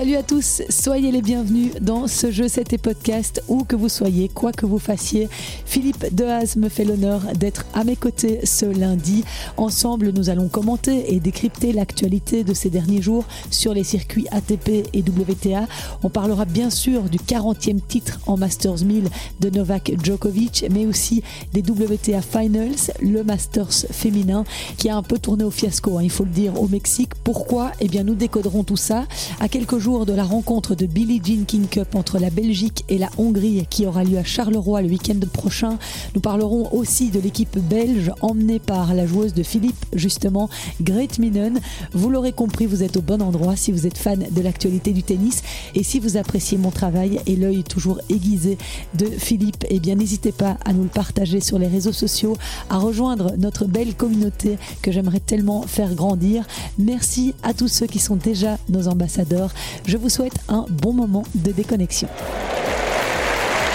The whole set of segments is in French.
Salut à tous, soyez les bienvenus dans ce jeu, c'était podcast, où que vous soyez, quoi que vous fassiez. Philippe Dehaze me fait l'honneur d'être à mes côtés ce lundi. Ensemble, nous allons commenter et décrypter l'actualité de ces derniers jours sur les circuits ATP et WTA. On parlera bien sûr du 40e titre en Masters 1000 de Novak Djokovic, mais aussi des WTA Finals, le Masters féminin, qui a un peu tourné au fiasco, hein, il faut le dire, au Mexique. Pourquoi? Eh bien, nous décoderons tout ça à quelques de la rencontre de Billie Jean King Cup entre la Belgique et la Hongrie qui aura lieu à Charleroi le week-end prochain. Nous parlerons aussi de l'équipe belge emmenée par la joueuse de Philippe, justement, Great Minen. Vous l'aurez compris, vous êtes au bon endroit si vous êtes fan de l'actualité du tennis et si vous appréciez mon travail et l'œil toujours aiguisé de Philippe, eh bien n'hésitez pas à nous le partager sur les réseaux sociaux, à rejoindre notre belle communauté que j'aimerais tellement faire grandir. Merci à tous ceux qui sont déjà nos ambassadeurs. Je vous souhaite un bon moment de déconnexion.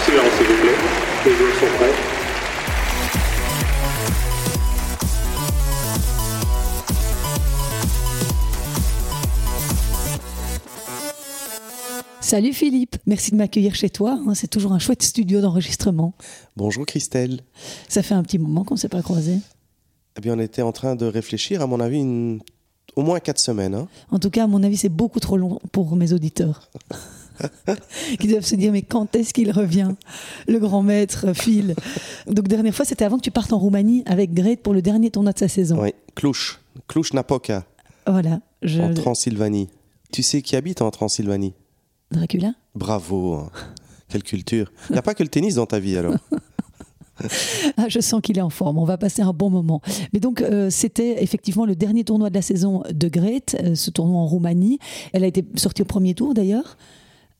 Silence s'il vous plaît, les joueurs sont prêts. Salut Philippe, merci de m'accueillir chez toi. hein. C'est toujours un chouette studio d'enregistrement. Bonjour Christelle. Ça fait un petit moment qu'on ne s'est pas croisés. Eh bien, on était en train de réfléchir, à mon avis, une- au moins quatre semaines. hein. En tout cas, à mon avis, c'est beaucoup trop long pour mes auditeurs. qui doivent se dire mais quand est-ce qu'il revient le grand maître Phil? Donc dernière fois c'était avant que tu partes en Roumanie avec Grete pour le dernier tournoi de sa saison Oui, Cluj, Cluj-Napoca, voilà je... en Transylvanie. Tu sais qui habite en Transylvanie? Dracula? Bravo, hein. quelle culture. Il n'y a pas que le tennis dans ta vie alors? Ah, je sens qu'il est en forme. On va passer un bon moment. Mais donc, euh, c'était effectivement le dernier tournoi de la saison de Grete, euh, ce tournoi en Roumanie. Elle a été sortie au premier tour d'ailleurs.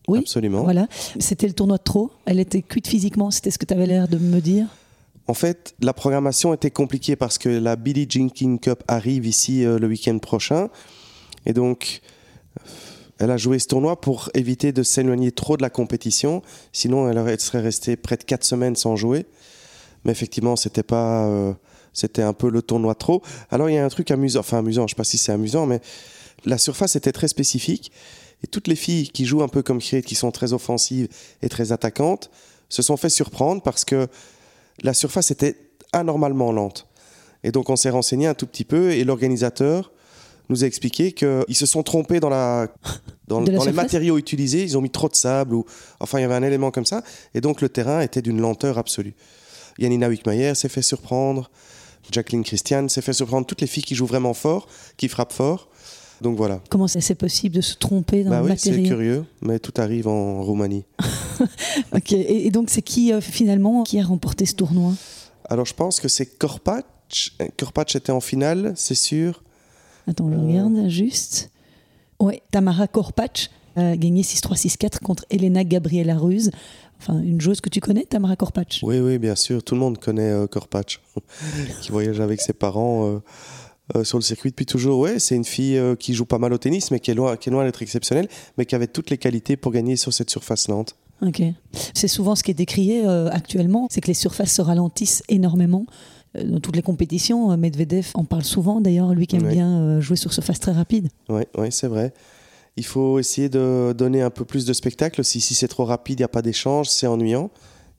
Oui, Absolument. Voilà. C'était le tournoi de trop. Elle était cuite physiquement. C'était ce que tu avais l'air de me dire. En fait, la programmation était compliquée parce que la Billie Jean King Cup arrive ici euh, le week-end prochain. Et donc, elle a joué ce tournoi pour éviter de s'éloigner trop de la compétition. Sinon, elle, aurait- elle serait restée près de 4 semaines sans jouer. Mais effectivement, c'était pas. euh, c'était un peu le tournoi trop. Alors, il y a un truc amusant. Enfin, amusant, je ne sais pas si c'est amusant, mais la surface était très spécifique. Et toutes les filles qui jouent un peu comme Kate, qui sont très offensives et très attaquantes, se sont fait surprendre parce que la surface était anormalement lente. Et donc on s'est renseigné un tout petit peu et l'organisateur nous a expliqué qu'ils se sont trompés dans, la, dans, la dans les matériaux utilisés. Ils ont mis trop de sable ou enfin il y avait un élément comme ça. Et donc le terrain était d'une lenteur absolue. Yanina Wickmayer s'est fait surprendre. Jacqueline Christian s'est fait surprendre. Toutes les filles qui jouent vraiment fort, qui frappent fort. Donc voilà. Comment c'est possible de se tromper dans Bah oui, c'est curieux, mais tout arrive en Roumanie. Ok. Et, et donc, c'est qui euh, finalement qui a remporté ce tournoi? Alors je pense que c'est Korpach. Korpach était en finale, c'est sûr. Attends, je Euh. regarde juste. Oui, Tamara Korpach a gagné 6-3, 6-4 contre Elena Gabriela Ruse. Enfin, une joueuse que tu connais, Tamara Korpach Oui, oui, bien sûr. Tout le monde connaît euh, Korpach, qui voyage avec ses parents euh, euh, sur le circuit depuis toujours. Ouais, c'est une fille euh, qui joue pas mal au tennis, mais qui est loin, qui est loin d'être exceptionnelle, mais qui avait toutes les qualités pour gagner sur cette surface lente. Ok. C'est souvent ce qui est décrié euh, actuellement, c'est que les surfaces se ralentissent énormément. Dans toutes les compétitions, Medvedev en parle souvent d'ailleurs, lui qui aime Ouais. bien jouer sur surface très rapide. Oui, ouais, c'est vrai. Il faut essayer de donner un peu plus de spectacle aussi. Si c'est trop rapide, il n'y a pas d'échange, c'est ennuyant.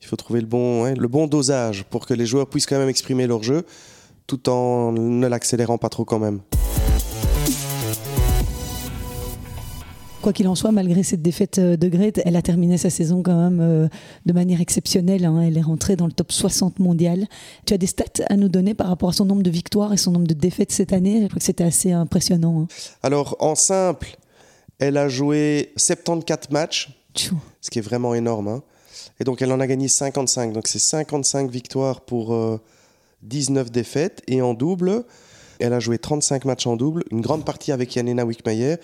Il faut trouver le bon, le bon dosage pour que les joueurs puissent quand même exprimer leur jeu, tout en ne l'accélérant pas trop quand même. Quoi qu'il en soit, malgré cette défaite euh, de Grete, elle a terminé sa saison quand même euh, de manière exceptionnelle. hein. Elle est rentrée dans le top 60 mondial. Tu as des stats à nous donner par rapport à son nombre de victoires et son nombre de défaites cette année? Je crois que c'était assez impressionnant. hein. Alors, en simple, elle a joué 74 matchs, Tchou. ce qui est vraiment énorme. hein. Et donc, elle en a gagné 55. Donc, c'est 55 victoires pour euh, 19 défaites. Et en double, elle a joué 35 matchs en double, une grande partie avec Yanina Wickmayer.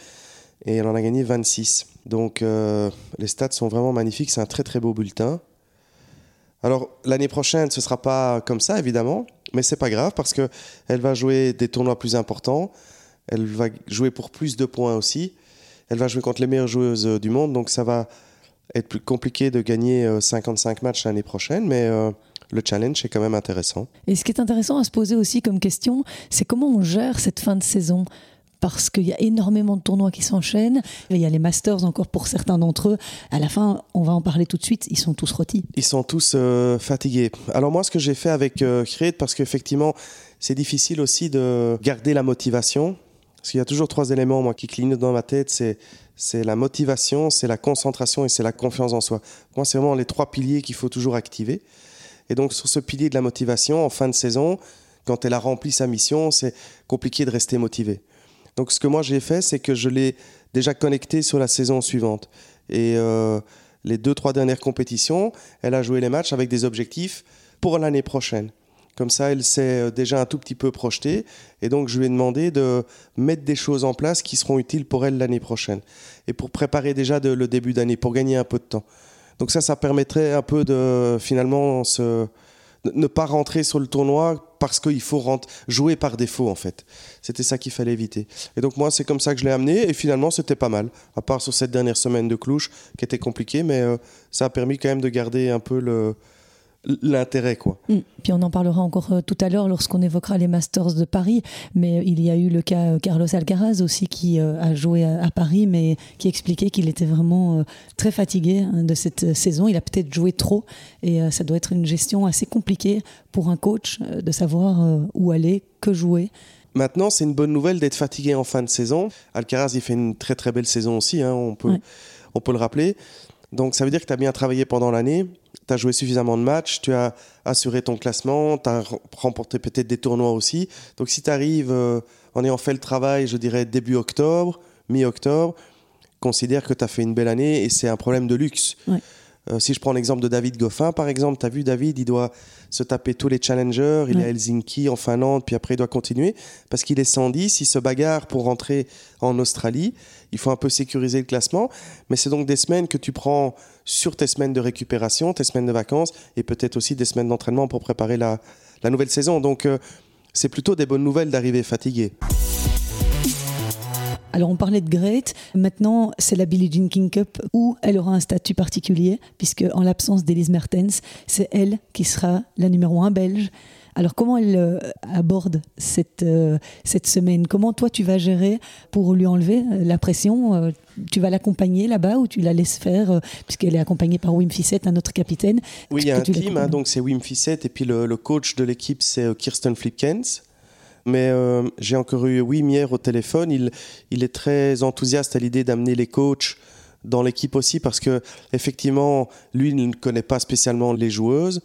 Et elle en a gagné 26. Donc, euh, les stats sont vraiment magnifiques. C'est un très, très beau bulletin. Alors, l'année prochaine, ce ne sera pas comme ça, évidemment. Mais c'est pas grave parce qu'elle va jouer des tournois plus importants. Elle va jouer pour plus de points aussi. Elle va jouer contre les meilleures joueuses euh, du monde. Donc, ça va être plus compliqué de gagner euh, 55 matchs l'année prochaine. Mais euh, le challenge est quand même intéressant. Et ce qui est intéressant à se poser aussi comme question, c'est comment on gère cette fin de saison? Parce qu'il y a énormément de tournois qui s'enchaînent. Il y a les Masters encore pour certains d'entre eux. À la fin, on va en parler tout de suite, ils sont tous rôtis. Ils sont tous euh, fatigués. Alors moi, ce que j'ai fait avec euh, Create, parce qu'effectivement, c'est difficile aussi de garder la motivation. Parce qu'il y a toujours trois éléments moi, qui clignotent dans ma tête. C'est c'est la motivation, c'est la concentration et c'est la confiance en soi. Moi, c'est vraiment les trois piliers qu'il faut toujours activer. Et donc, sur ce pilier de la motivation, en fin de saison, quand elle a rempli sa mission, c'est compliqué de rester motivé. Donc, ce que moi j'ai fait, c'est que je l'ai déjà connecté sur la saison suivante. Et euh, les deux, trois dernières compétitions, elle a joué les matchs avec des objectifs pour l'année prochaine. Comme ça, elle s'est euh, déjà un tout petit peu projetée. Et donc, je lui ai demandé de mettre des choses en place qui seront utiles pour elle l'année prochaine. Et pour préparer déjà le début d'année, pour gagner un peu de temps. Donc ça, ça permettrait un peu de finalement ne pas rentrer sur le tournoi parce qu'il faut jouer par défaut en fait. C'était ça qu'il fallait éviter. Et donc moi c'est comme ça que je l'ai amené et finalement c'était pas mal. À part sur cette dernière semaine de clouche qui était compliquée, mais euh, ça a permis quand même de garder un peu le, l'intérêt quoi. Mm. Puis on en parlera encore euh, tout à l'heure lorsqu'on évoquera les Masters de Paris, mais il y a eu le cas euh, Carlos Alcaraz aussi qui euh, a joué à, Paris mais qui expliquait qu'il était vraiment très fatigué hein, de cette saison, il a peut-être joué trop et ça doit être une gestion assez compliquée pour un coach de savoir où aller, que jouer. Maintenant, c'est une bonne nouvelle d'être fatigué en fin de saison. Alcaraz, il fait une très très belle saison aussi, hein, on, peut, on peut le rappeler. Donc ça veut dire que tu as bien travaillé pendant l'année tu as joué suffisamment de matchs, tu as assuré ton classement, tu as remporté peut-être des tournois aussi. Donc si tu arrives euh, en ayant fait le travail, je dirais début octobre, mi-octobre, considère que tu as fait une belle année et c'est un problème de luxe. Euh, si je prends l'exemple de David Goffin, par exemple, tu as vu David, il doit se taper tous les challengers, il est à Helsinki, en Finlande, puis après il doit continuer, parce qu'il est 110, il se bagarre pour rentrer en Australie, il faut un peu sécuriser le classement, mais c'est donc des semaines que tu prends sur tes semaines de récupération, tes semaines de vacances, et peut-être aussi des semaines d'entraînement pour préparer la, nouvelle saison. Donc euh, c'est plutôt des bonnes nouvelles d'arriver fatigué. Alors on parlait de Great, maintenant c'est la Billie Jean King Cup où elle aura un statut particulier puisque en l'absence d'Elise Mertens, c'est elle qui sera la numéro un belge. Alors comment elle euh, aborde cette, euh, cette semaine? Comment toi tu vas gérer pour lui enlever euh, la pression? Tu vas l'accompagner là-bas ou tu la laisses faire puisqu'elle est accompagnée par Wim Fissette, un autre capitaine? Oui, il y a un team, hein, donc c'est Wim Fissette et puis le, le coach de l'équipe c'est Kirsten Flipkens. Mais euh, j'ai encore eu Wim hier au téléphone. Il, est très enthousiaste à l'idée d'amener les coachs dans l'équipe aussi parce que effectivement, lui, il ne connaît pas spécialement les joueuses.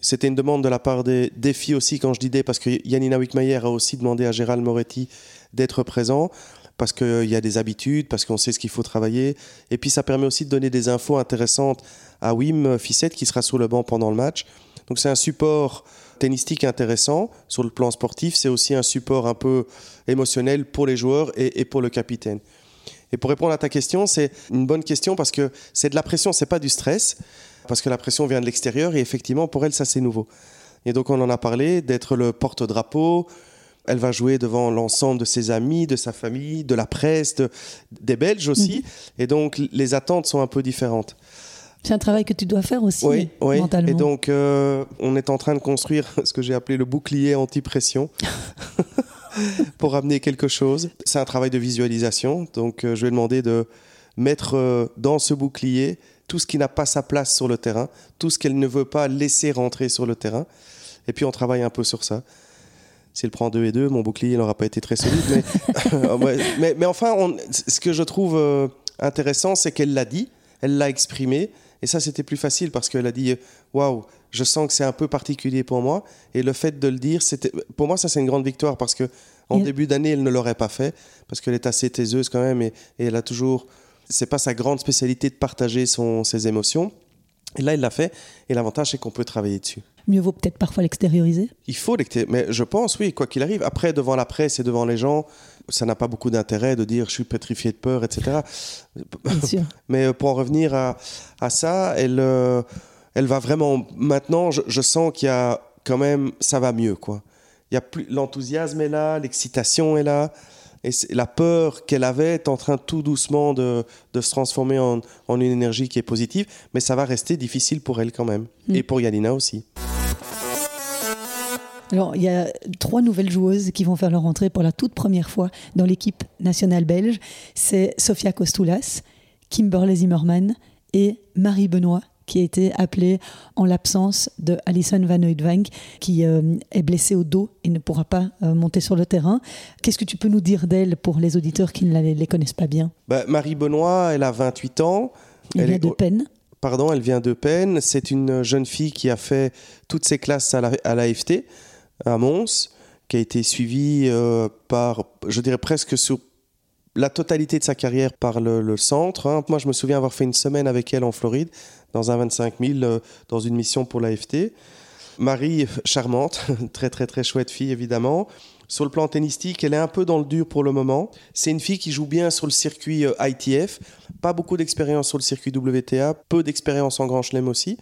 C'était une demande de la part des, filles aussi, quand je dis des, parce que Yanina Wickmayer a aussi demandé à Gérald Moretti d'être présent, parce qu'il y a des habitudes, parce qu'on sait ce qu'il faut travailler. Et puis ça permet aussi de donner des infos intéressantes à Wim Fissette, qui sera sur le banc pendant le match. Donc c'est un support tennistique intéressant sur le plan sportif, c'est aussi un support un peu émotionnel pour les joueurs et, pour le capitaine. Et pour répondre à ta question, c'est une bonne question parce que c'est de la pression, c'est pas du stress, parce que la pression vient de l'extérieur et effectivement pour elle ça c'est nouveau. Et donc on en a parlé d'être le porte-drapeau. Elle va jouer devant l'ensemble de ses amis, de sa famille, de la presse, des Belges aussi. Mhm. Et donc les attentes sont un peu différentes. C'est un travail que tu dois faire aussi oui, oui. mentalement. Et donc, euh, on est en train de construire ce que j'ai appelé le bouclier anti-pression pour amener quelque chose. C'est un travail de visualisation. Donc, euh, je vais demander de mettre euh, dans ce bouclier tout ce qui n'a pas sa place sur le terrain, tout ce qu'elle ne veut pas laisser rentrer sur le terrain. Et puis, on travaille un peu sur ça. S'il prend 2 et 2, mon bouclier n'aura pas été très solide. Mais, mais, enfin, ce que je trouve intéressant, c'est qu'elle l'a dit, elle l'a exprimé, et ça, c'était plus facile parce qu'elle a dit Waouh, je sens que c'est un peu particulier pour moi. Et le fait de le dire, c'était, pour moi, ça, c'est une grande victoire parce que en début d'année, elle ne l'aurait pas fait parce qu'elle est assez taiseuse quand même et, elle a toujours. C'est pas sa grande spécialité de partager son, ses émotions. Et là, elle l'a fait. Et l'avantage, c'est qu'on peut travailler dessus. Mieux vaut peut-être parfois l'extérioriser Il faut l'extérioriser. Mais je pense, oui, quoi qu'il arrive. Après, devant la presse et devant les gens, ça n'a pas beaucoup d'intérêt de dire je suis pétrifié de peur, etc. Mais euh, pour en revenir à, à ça, elle, euh, elle va vraiment. Maintenant, je, sens qu'il y a quand même. Ça va mieux, quoi. Il y a plus l'enthousiasme est là, l'excitation est là. Et la peur qu'elle avait est en train tout doucement de, de se transformer en, en, une énergie qui est positive, mais ça va rester difficile pour elle quand même. Mm. Et pour Yalina aussi. Alors, il y a trois nouvelles joueuses qui vont faire leur entrée pour la toute première fois dans l'équipe nationale belge. C'est Sofia Kostoulas, Kimberley Zimmerman et Marie Benoît qui a été appelée en l'absence de Alison Van Oudvank, qui euh, est blessée au dos et ne pourra pas euh, monter sur le terrain. Qu'est-ce que tu peux nous dire d'elle pour les auditeurs qui ne la, les connaissent pas bien? Bah, Marie Benoît, elle a 28 ans. Elle, vient de peine. Pardon, elle vient de peine. C'est une jeune fille qui a fait toutes ses classes à l'AFT, à, à Mons, qui a été suivie euh, par, je dirais presque sur la totalité de sa carrière par le, centre. Hein. Moi, je me souviens avoir fait une semaine avec elle en Floride, dans un 25 000, euh, dans une mission pour l'AFT. Marie, charmante, très très très chouette fille évidemment. Sur le plan tennistique, elle est un peu dans le dur pour le moment. C'est une fille qui joue bien sur le circuit euh, ITF, pas beaucoup d'expérience sur le circuit WTA, peu d'expérience en Grand Chelem aussi.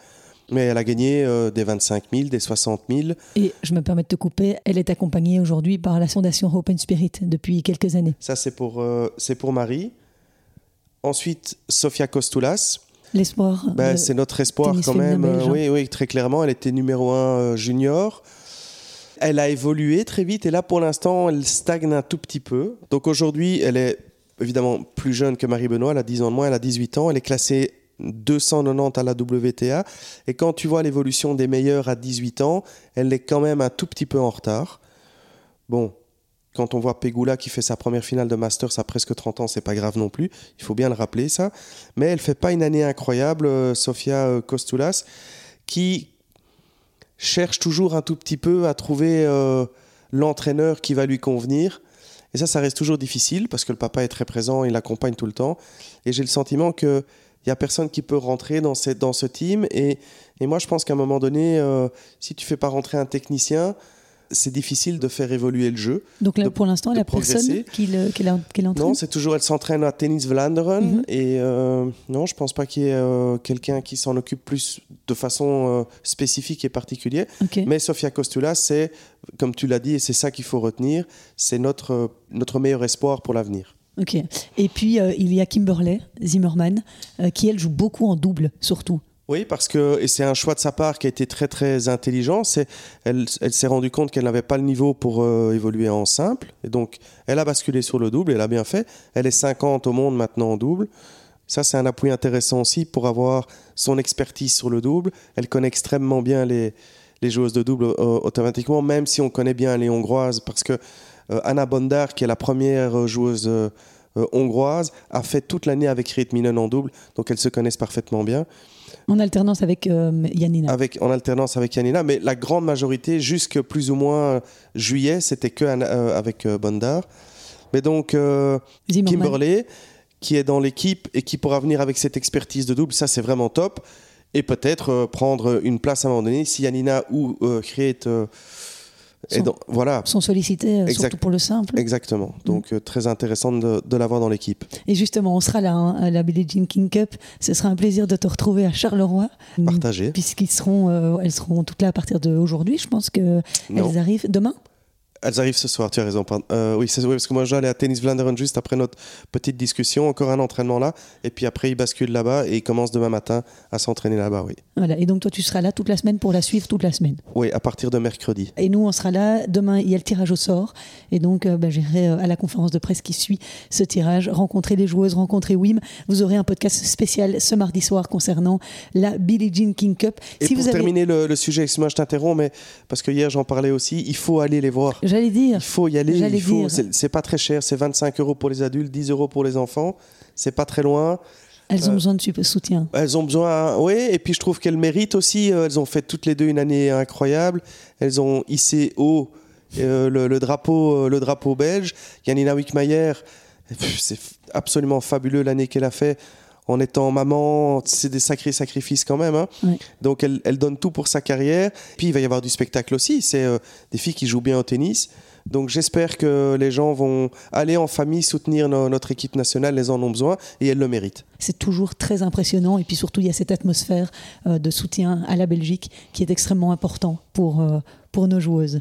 Mais elle a gagné euh, des 25 000, des 60 000. Et je me permets de te couper, elle est accompagnée aujourd'hui par la Fondation Open Spirit depuis quelques années. Ça, c'est pour, c'est pour Marie. Ensuite, Sofia Kostoulas. L'espoir. Ben, c'est notre espoir quand même. Euh, oui, oui, très clairement. Elle était numéro 1 euh, junior. Elle a évolué très vite et là, pour l'instant, elle stagne un tout petit peu. Donc aujourd'hui, elle est évidemment plus jeune que Marie Benoît. Elle a 10 ans de moins, elle a 18 ans. Elle est classée 290 à la WTA. Et quand tu vois l'évolution des meilleurs à 18 ans, elle est quand même un tout petit peu en retard. Bon, quand on voit Pegula qui fait sa première finale de Masters à presque 30 ans, c'est pas grave non plus. Il faut bien le rappeler ça. Mais elle fait pas une année incroyable, euh, Sofia euh, Kostoulas, qui cherche toujours un tout petit peu à trouver euh, l'entraîneur qui va lui convenir. Et ça, ça reste toujours difficile parce que le papa est très présent, il l'accompagne tout le temps. Et j'ai le sentiment que il n'y a personne qui peut rentrer dans, cette, dans ce team. Et, et moi, je pense qu'à un moment donné, si tu fais pas rentrer un technicien, c'est difficile de faire évoluer le jeu. Donc là, pour l'instant, la personne qui l'entraîne Non, c'est toujours, elle s'entraîne à Tennis Vlaanderen. Mhm. Et euh, non, je pense pas qu'il y ait euh, quelqu'un qui s'en occupe plus de façon euh, spécifique et particulière. Mais Sofia Kostula, c'est, comme tu l'as dit, et c'est ça qu'il faut retenir, c'est notre, notre meilleur espoir pour l'avenir. Ok. Et puis, il y a Kimberley Zimmerman, qui, elle, joue beaucoup en double, surtout. Oui, parce que c'est un choix de sa part qui a été très très intelligent. Elle, s'est rendue compte qu'elle n'avait pas le niveau pour euh, évoluer en simple, et donc elle a basculé sur le double. Elle a bien fait. Elle est 50 au monde maintenant en double. Ça, c'est un appui intéressant aussi pour avoir son expertise sur le double. Elle connaît extrêmement bien les, joueuses de double euh, automatiquement, même si on connaît bien les hongroises, parce que euh, Anna Bondar, qui est la première joueuse hongroise, a fait toute l'année avec Rit Minen en double, donc elles se connaissent parfaitement bien. En alternance avec euh, Yanina. Avec, en alternance avec Yanina, mais la grande majorité, jusque plus ou moins juillet, c'était que euh, avec euh, Bondar. Mais donc, Kimberley, qui est dans l'équipe et qui pourra venir avec cette expertise de double, ça c'est vraiment top. Et peut-être prendre une place à un moment donné, si Yanina ou Create sont, donc, voilà. sont sollicités, euh, surtout pour le simple. Exactement. Donc, mm. euh, très intéressant de, de l'avoir dans l'équipe. Et justement, on sera là hein, à la Billie Jean King Cup. Ce sera un plaisir de te retrouver à Charleroi. Partagé. Puisqu'ils seront, euh, elles seront toutes là à partir d'aujourd'hui. Je pense qu'elles arrivent demain. Elles arrivent ce soir, tu as raison. Euh, oui, c'est parce que moi j'allais à Tennis Vlaanderen juste après notre petite discussion, encore un entraînement là, et puis après ils basculent là-bas et ils commencent demain matin à s'entraîner là-bas, oui. Voilà, et donc toi tu seras là toute la semaine pour la suivre toute la semaine? Oui, à partir de mercredi. Et nous on sera là, demain il y a le tirage au sort, et donc euh, ben, j'irai euh, à la conférence de presse qui suit ce tirage, rencontrer les joueuses, rencontrer Wim. Vous aurez un podcast spécial ce mardi soir concernant la Billie Jean King Cup. Et si pour vous terminer le, le sujet, excuse-moi je t'interromps, mais parce que hier j'en parlais aussi, il faut aller les voir. J'allais dire. Il faut y aller. Il faut. C'est pas très cher. C'est 25 euros pour les adultes, 10 euros pour les enfants. C'est pas très loin. Elles ont euh, besoin de soutien. Elles ont besoin, oui. Et puis je trouve qu'elles méritent aussi. Euh, elles ont fait toutes les deux une année incroyable. Elles ont hissé haut euh, le, drapeau, le drapeau belge. Yanina Wickmayer, c'est absolument fabuleux l'année qu'elle a fait en étant maman, c'est des sacrés sacrifices quand même. Hein. Donc elle, elle, donne tout pour sa carrière. Puis il va y avoir du spectacle aussi. C'est des filles qui jouent bien au tennis. Donc j'espère que les gens vont aller en famille soutenir notre équipe nationale, elles en ont besoin et elles le méritent. C'est toujours très impressionnant et puis surtout il y a cette atmosphère euh, de soutien à la Belgique qui est extrêmement important pour, euh, pour nos joueuses.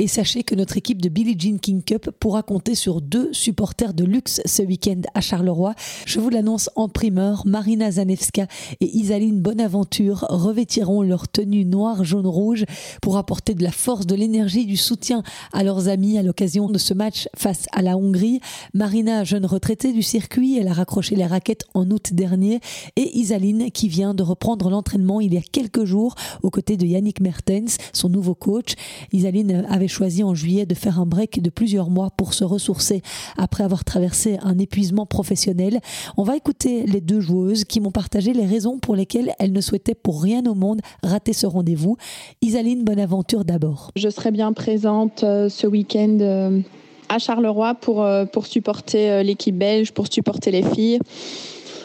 Et sachez que notre équipe de Billie Jean King Cup pourra compter sur deux supporters de luxe ce week-end à Charleroi. Je vous l'annonce en primeur, Marina Zanevska et Isaline Bonaventure revêtiront leur tenue noire, jaune, rouge pour apporter de la force, de l'énergie, du soutien à leurs amis à l'occasion de ce match face à la Hongrie. Marina, jeune retraitée du circuit, elle a raccroché les raquettes en août dernier et Isaline qui vient de reprendre l'entraînement il y a quelques jours aux côtés de Yannick Mertens, son nouveau coach. Isaline avait choisi en juillet de faire un break de plusieurs mois pour se ressourcer après avoir traversé un épuisement professionnel. On va écouter les deux joueuses qui m'ont partagé les raisons pour lesquelles elles ne souhaitaient pour rien au monde rater ce rendez-vous. Isaline Bonaventure d'abord. Je serai bien présente euh, ce week-end euh, à Charleroi pour, euh, pour supporter l'équipe belge, pour supporter les filles.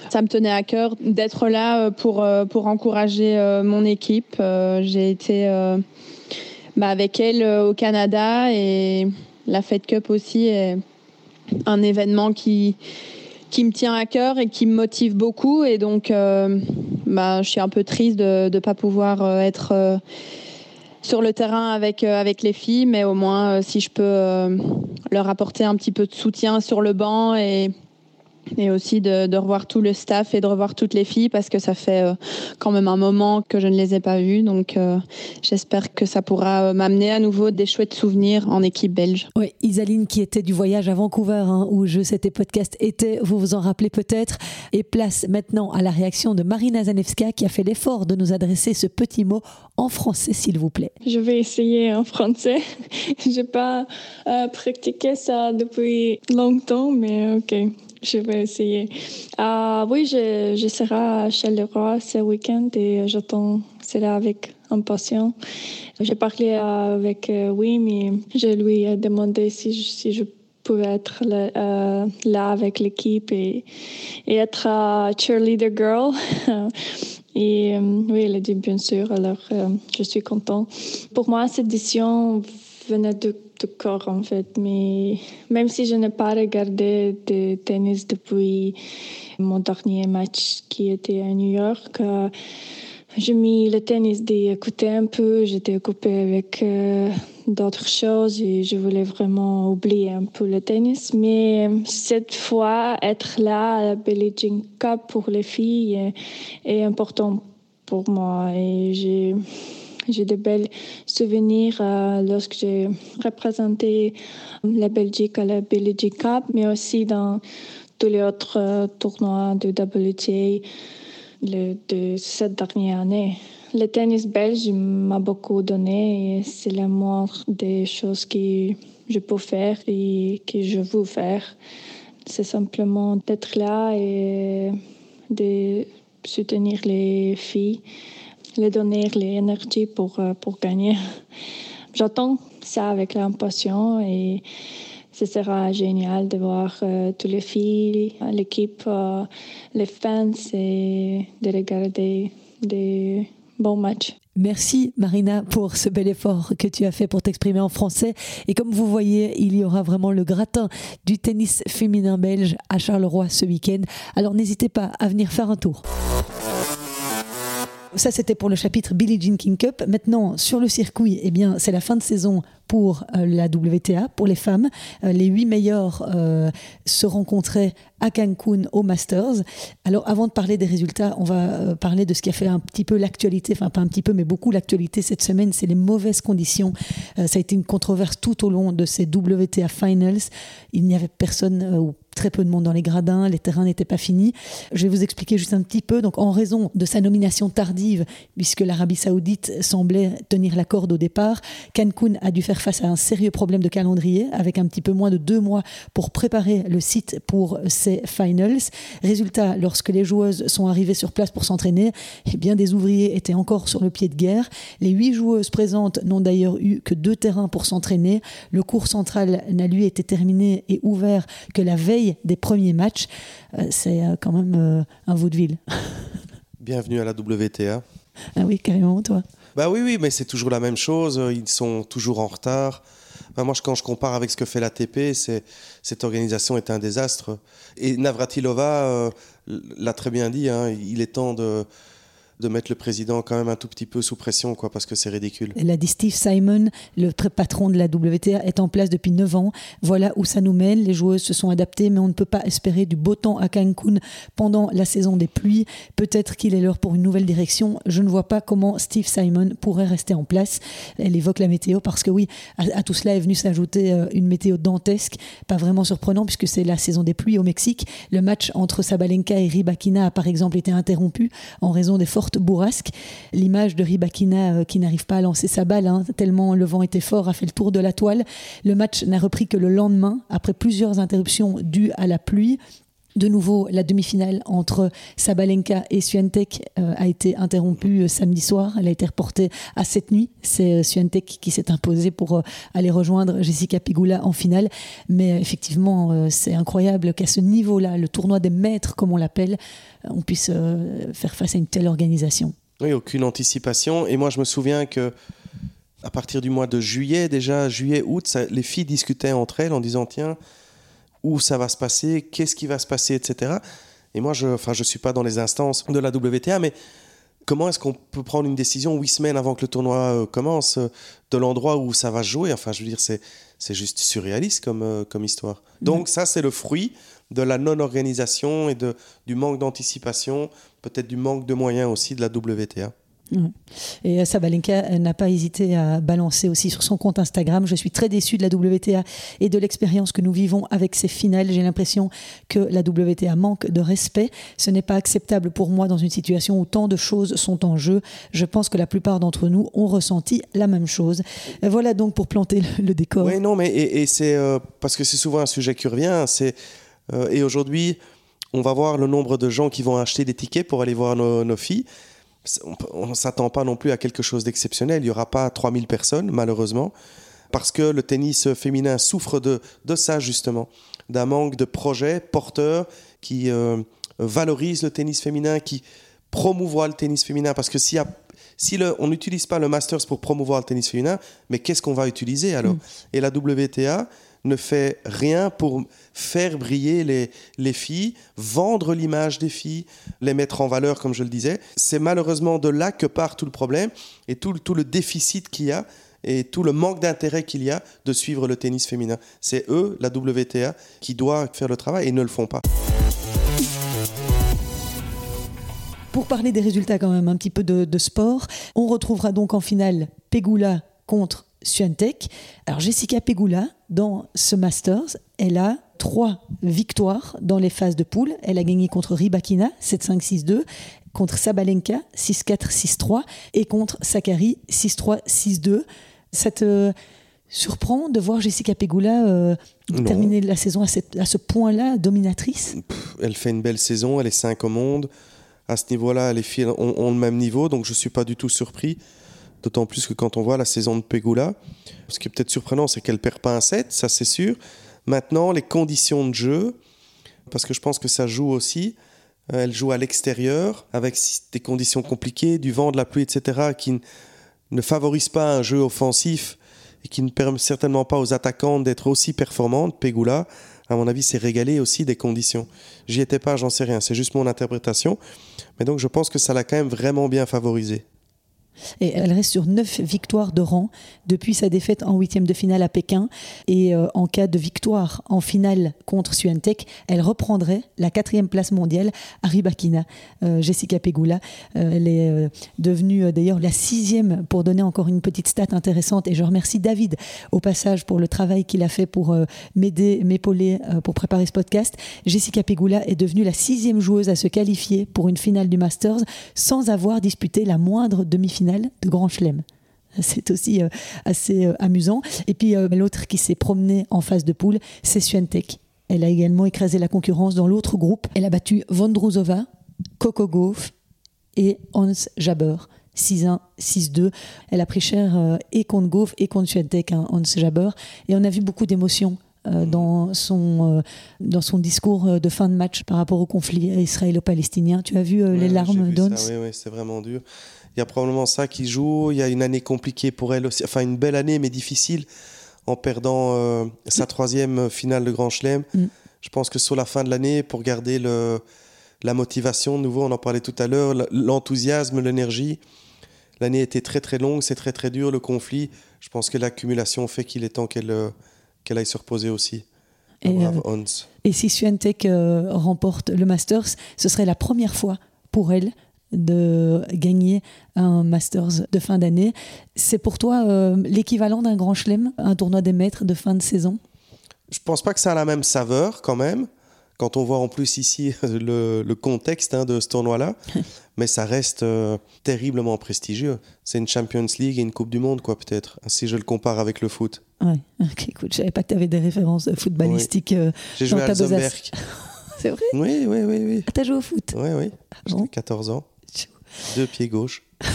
Ça me tenait à cœur d'être là pour, pour encourager mon équipe. J'ai été bah, avec elle au Canada et la Fed Cup aussi est un événement qui, qui me tient à cœur et qui me motive beaucoup. Et donc, euh, bah, je suis un peu triste de ne pas pouvoir euh, être euh, sur le terrain avec, avec les filles, mais au moins, si je peux leur apporter un petit peu de soutien sur le banc et et aussi de, revoir tout le staff et de revoir toutes les filles parce que ça fait euh, quand même un moment que je ne les ai pas vues. Donc euh, j'espère que ça pourra euh, m'amener à nouveau des chouettes souvenirs en équipe belge. Oui, Isaline qui était du voyage à Vancouver hein, où je c'était podcast était, vous vous en rappelez peut-être. Et place maintenant à la réaction de Marina Zanevska qui a fait l'effort de nous adresser ce petit mot en français s'il vous plaît. Je vais essayer en français. J'ai pas pratiqué ça depuis longtemps, mais ok je vais essayer. Euh, oui, je, je serai à Charleroi ce week-end et j'attends cela avec impatience. J'ai parlé avec euh, Wim et je lui ai demandé si je, si je pouvais être là, euh, là avec l'équipe et, et, être cheerleader girl. et oui, elle a dit bien sûr, alors je suis content. Pour moi, cette édition venait de de corps en fait. Mais même si je n'ai pas regardé de tennis depuis mon dernier match qui était à New York, euh, j'ai mis le tennis d'écouter un peu. J'étais occupée avec euh, d'autres choses et je voulais vraiment oublier un peu le tennis. Mais cette fois, être là à la Billie Jean Cup pour les filles est, est important pour moi et j'ai j'ai de belles souvenirs euh, lorsque j'ai représenté la Belgique à la Belgique Cup, mais aussi dans tous les autres euh, tournois de WTA de cette dernière année. Le tennis belge m'a beaucoup donné et c'est la moindre des choses que je peux faire et que je veux faire. C'est simplement d'être là et de soutenir les filles les donner l'énergie pour, euh, pour gagner. J'attends ça avec l'impatience et ce sera génial de voir euh, toutes les filles, l'équipe, euh, les fans et de regarder des bons matchs. Merci Marina pour ce bel effort que tu as fait pour t'exprimer en français. Et comme vous voyez, il y aura vraiment le gratin du tennis féminin belge à Charleroi ce week-end. Alors n'hésitez pas à venir faire un tour. Ça, c'était pour le chapitre Billie Jean King Cup. Maintenant, sur le circuit, eh bien, c'est la fin de saison pour euh, la WTA, pour les femmes. Euh, les huit meilleurs euh, se rencontraient à Cancun au Masters. Alors, avant de parler des résultats, on va parler de ce qui a fait un petit peu l'actualité, enfin pas un petit peu, mais beaucoup l'actualité cette semaine, c'est les mauvaises conditions. ça a été une controverse tout au long de ces WTA Finals. Il n'y avait personne ou très peu de monde dans les gradins, les terrains n'étaient pas finis. Je vais vous expliquer juste un petit peu. Donc, en raison de sa nomination tardive, puisque l'Arabie Saoudite semblait tenir la corde au départ, Cancun a dû faire face à un sérieux problème de calendrier, avec un petit peu moins de deux mois pour préparer le site pour ces finals. Résultat, lorsque les joueuses sont arrivées sur place pour s'entraîner, eh bien, des ouvriers étaient encore sur le pied de guerre. Les huit joueuses présentes n'ont d'ailleurs eu que deux terrains pour s'entraîner. Le cours central n'a lui été terminé et ouvert que la veille des premiers matchs, euh, c'est euh, quand même euh, un vaudeville. Bienvenue à la WTA. Ah oui, carrément, toi. Bah oui, oui, mais c'est toujours la même chose. Ils sont toujours en retard. moi, quand je compare avec ce que fait l'ATP, cette organisation est un désastre. Et Navratilova l'a très bien dit. Hein, il est temps de de mettre le président quand même un tout petit peu sous pression, quoi, parce que c'est ridicule. Elle a dit Steve Simon, le patron de la WTA, est en place depuis 9 ans. Voilà où ça nous mène. Les joueuses se sont adaptées, mais on ne peut pas espérer du beau temps à Cancun pendant la saison des pluies. Peut-être qu'il est l'heure pour une nouvelle direction. Je ne vois pas comment Steve Simon pourrait rester en place. Elle évoque la météo parce que oui, à, tout cela est venu s'ajouter euh, une météo dantesque, pas vraiment surprenant puisque c'est la saison des pluies au Mexique. Le match entre Sabalenka et Ribakina a par exemple été interrompu en raison des fortes bourrasques. L'image de Ribakina euh, qui n'arrive pas à lancer sa balle, hein, tellement le vent était fort, a fait le tour de la toile. Le match n'a repris que le lendemain, après plusieurs interruptions dues à la pluie. De nouveau, la demi-finale entre Sabalenka et Swiatek euh, a été interrompue euh, samedi soir. Elle a été reportée à cette nuit. C'est Swiatek qui s'est imposé pour aller rejoindre Jessica Pigula en finale. Mais effectivement, c'est incroyable qu'à ce niveau-là, le tournoi des maîtres, comme on l'appelle, on puisse faire face à une telle organisation. Oui, aucune anticipation. Et moi, je me souviens que à partir du mois de juillet, déjà juillet, août, les filles discutaient entre elles en disant tiens, où ça va se passer, qu'est-ce qui va se passer, etc. Et moi, je, enfin, je suis pas dans les instances de la WTA, mais comment est-ce qu'on peut prendre une décision huit semaines avant que le tournoi euh, commence euh, de l'endroit où ça va jouer? Enfin, je veux dire, c'est c'est juste surréaliste comme euh, comme histoire. Donc ça, c'est le fruit de la non-organisation et de, du manque d'anticipation, peut-être du manque de moyens aussi de la WTA. Et Sabalenka n'a pas hésité à balancer aussi sur son compte Instagram. Je suis très déçu de la WTA et de l'expérience que nous vivons avec ces finales. J'ai l'impression que la WTA manque de respect. Ce n'est pas acceptable pour moi dans une situation où tant de choses sont en jeu. Je pense que la plupart d'entre nous ont ressenti la même chose. Voilà donc pour planter le, décor. Oui, non, mais et, c'est euh, parce que c'est souvent un sujet qui revient. C'est euh, et aujourd'hui, on va voir le nombre de gens qui vont acheter des tickets pour aller voir nos, filles. On ne s'attend pas non plus à quelque chose d'exceptionnel. Il n'y aura pas 3000 personnes, malheureusement, parce que le tennis féminin souffre de, de ça, justement, d'un manque de projets porteurs qui euh, valorisent le tennis féminin, qui promouvoient le tennis féminin. Parce que si, si le, on n'utilise pas le Masters pour promouvoir le tennis féminin, mais qu'est-ce qu'on va utiliser alors? Mm. Et la WTA, ne fait rien pour faire briller les, les filles, vendre l'image des filles, les mettre en valeur, comme je le disais. C'est malheureusement de là que part tout le problème et tout, tout le déficit qu'il y a et tout le manque d'intérêt qu'il y a de suivre le tennis féminin. C'est eux, la WTA, qui doit faire le travail et ne le font pas. Pour parler des résultats quand même un petit peu de, de sport, on retrouvera donc en finale Pegula contre Swiatek. Alors Jessica Pegula, dans ce Masters, elle a trois victoires dans les phases de poule. Elle a gagné contre Ribakina 7-5-6-2, contre Sabalenka 6-4, 6-3 et contre Sakari 6-3, 6-2. Ça te surprend de voir Jessica Pegula euh, terminer la saison à, ce point-là, dominatrice? Elle fait une belle saison, elle est 5 au monde. À ce niveau-là, les filles ont, le même niveau, donc je ne suis pas du tout surpris. D'autant plus que quand on voit la saison de Pegula, ce qui est peut-être surprenant, c'est qu'elle perd pas un set, ça c'est sûr. Maintenant, les conditions de jeu, parce que je pense que ça joue aussi. Euh, elle joue à l'extérieur, avec des conditions compliquées, du vent, de la pluie, etc., qui ne favorisent pas un jeu offensif et qui ne permettent certainement pas aux attaquantes d'être aussi performantes. Pegula, à mon avis, s'est régalé aussi des conditions. J'y étais pas, j'en sais rien, c'est juste mon interprétation. Mais donc je pense que ça l'a quand même vraiment bien favorisé. Et elle reste sur neuf victoires de rang depuis sa défaite en huitième de finale à Pékin. Et euh, en cas de victoire en finale contre Suantec, elle reprendrait la quatrième place mondiale à Ribakina. Euh, Jessica Pegula, euh, elle est devenue d'ailleurs la sixième pour donner encore une petite stat intéressante. Et je remercie David au passage pour le travail qu'il a fait pour m'aider, m'épauler pour préparer ce podcast. Jessica Pegula est devenue la sixième joueuse à se qualifier pour une finale du Masters sans avoir disputé la moindre demi-finale de Grand Chelem. C'est aussi euh, assez euh, amusant. Et puis euh, l'autre qui s'est promené en phase de poule, c'est Swiatek. Elle a également écrasé la concurrence dans l'autre groupe. Elle a battu Vondrouzova, Coco Gauff et Hans Jaber. 6-1, 6-2. Elle a pris cher et contre Gauff et contre Swiatek, hein, Hans Jaber. Et on a vu beaucoup d'émotions dans, son, dans son discours de fin de match par rapport au conflit israélo-palestinien. Tu as vu les larmes d'Hons Oui, oui c'est vraiment dur. Il y a probablement ça qui joue. Il y a une année compliquée pour elle aussi. Enfin, une belle année, mais difficile, en perdant euh, sa troisième finale de Grand Chelem. Mm. Je pense que sur la fin de l'année, pour garder le, la motivation, de nouveau, on en parlait tout à l'heure, l'enthousiasme, l'énergie. L'année était très très longue, c'est très très dur, le conflit. Je pense que l'accumulation fait qu'il est temps qu'elle euh, qu'elle aille se reposer aussi. Et, euh. Et si euh, remporte le Masters, ce serait la première fois pour elle de gagner un Masters de fin d'année. C'est pour toi euh, l'équivalent d'un grand chelem, un tournoi des maîtres de fin de saison? Je pense pas que ça a la même saveur quand même, quand on voit en plus ici le, le contexte hein, de ce tournoi-là, mais ça reste euh, terriblement prestigieux. C'est une Champions League et une Coupe du Monde, quoi, peut-être, si je le compare avec le foot. Ouais, ok, écoute, je savais pas que tu avais des références footballistiques euh, J'ai joué à. Zomberg. C'est vrai? Oui, oui, oui, oui. Ah, T'as joué au foot? Oui, oui. J'avais bon? 14 ans. Deux pieds gauche.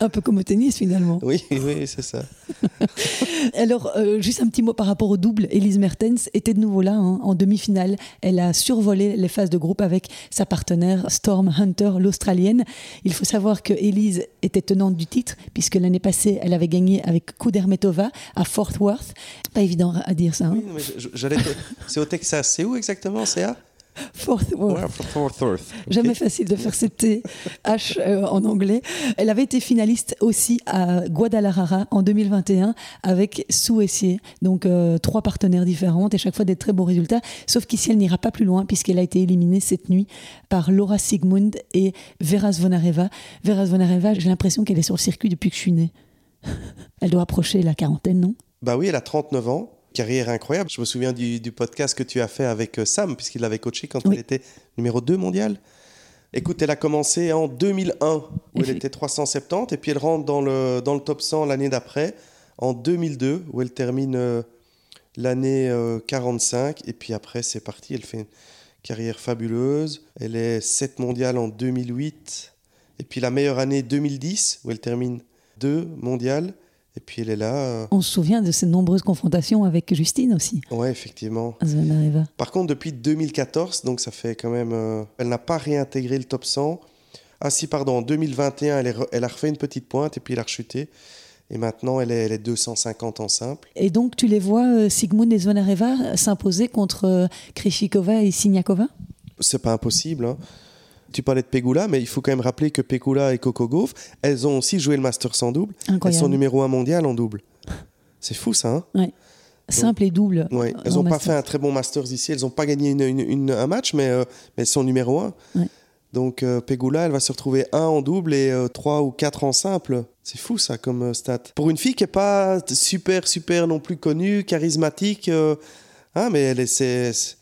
Un peu comme au tennis finalement. Oui, oui, c'est ça. Alors, euh, juste un petit mot par rapport au double. Elise Mertens était de nouveau là hein, en demi-finale. Elle a survolé les phases de groupe avec sa partenaire Storm Hunter, l'Australienne. Il faut savoir que Elise était tenante du titre, puisque l'année passée, elle avait gagné avec Kudermetova à Fort Worth. Pas évident à dire ça. hein. Oui, j'allais C'est au Texas. C'est où exactement? C'est à Fort Worth. Jamais facile de faire cette H euh, en anglais. Elle avait été finaliste aussi à Guadalajara en 2021 avec Sue Essier. Donc euh, trois partenaires différentes et chaque fois des très beaux résultats. Sauf qu'ici elle n'ira pas plus loin puisqu'elle a été éliminée cette nuit par Laura Sigmund et Vera Zvonareva. Vera Zvonareva, j'ai l'impression qu'elle est sur le circuit depuis que je suis née. Elle doit approcher la quarantaine, non? Bah oui, elle a 39 ans. Carrière incroyable. Je me souviens du, du podcast que tu as fait avec euh, Sam, puisqu'il l'avait coaché quand Oui. elle était numéro 2 mondial. Écoute, elle a commencé en 2001, où elle était 370, et puis elle rentre dans le, dans le top 100 l'année d'après, en 2002, où elle termine euh, l'année euh, 45, et puis après, c'est parti. Elle fait une carrière fabuleuse. Elle est 7 mondiale en 2008, et puis la meilleure année 2010, où elle termine 2 mondiales, et puis elle est là. euh, On se souvient de ces nombreuses confrontations avec Justine aussi, Ouais, effectivement. Par contre, depuis 2014, donc ça fait quand même. euh, elle n'a pas réintégré le top 100. Ah, si, pardon, en 2021, elle, est re- elle a refait une petite pointe et puis elle a rechuté. Et maintenant, elle est, elle est 250 en simple. Et donc, tu les vois, euh, Sigmund et Zvonareva, s'imposer contre euh, Krishikova et Siniakova? C'est pas impossible. hein. Tu parlais de Pegula, mais il faut quand même rappeler que Pegula et Coco Gauff, elles ont aussi joué le Masters en double. Elles sont Incroyable. numéro 1 mondial en double. C'est fou ça. Hein Simple et double. Ouais. euh, Elles en n'ont pas fait un très bon Masters ici. Elles n'ont pas gagné une- une- une- un match, mais, euh, mais elles sont numéro 1. Ouais. Donc euh, Pegula, elle va se retrouver 1 en double et 3 ou 4 en simple. C'est fou ça comme euh, stat. Pour une fille qui n'est pas super, super non plus connue, charismatique, hein, mais elle est.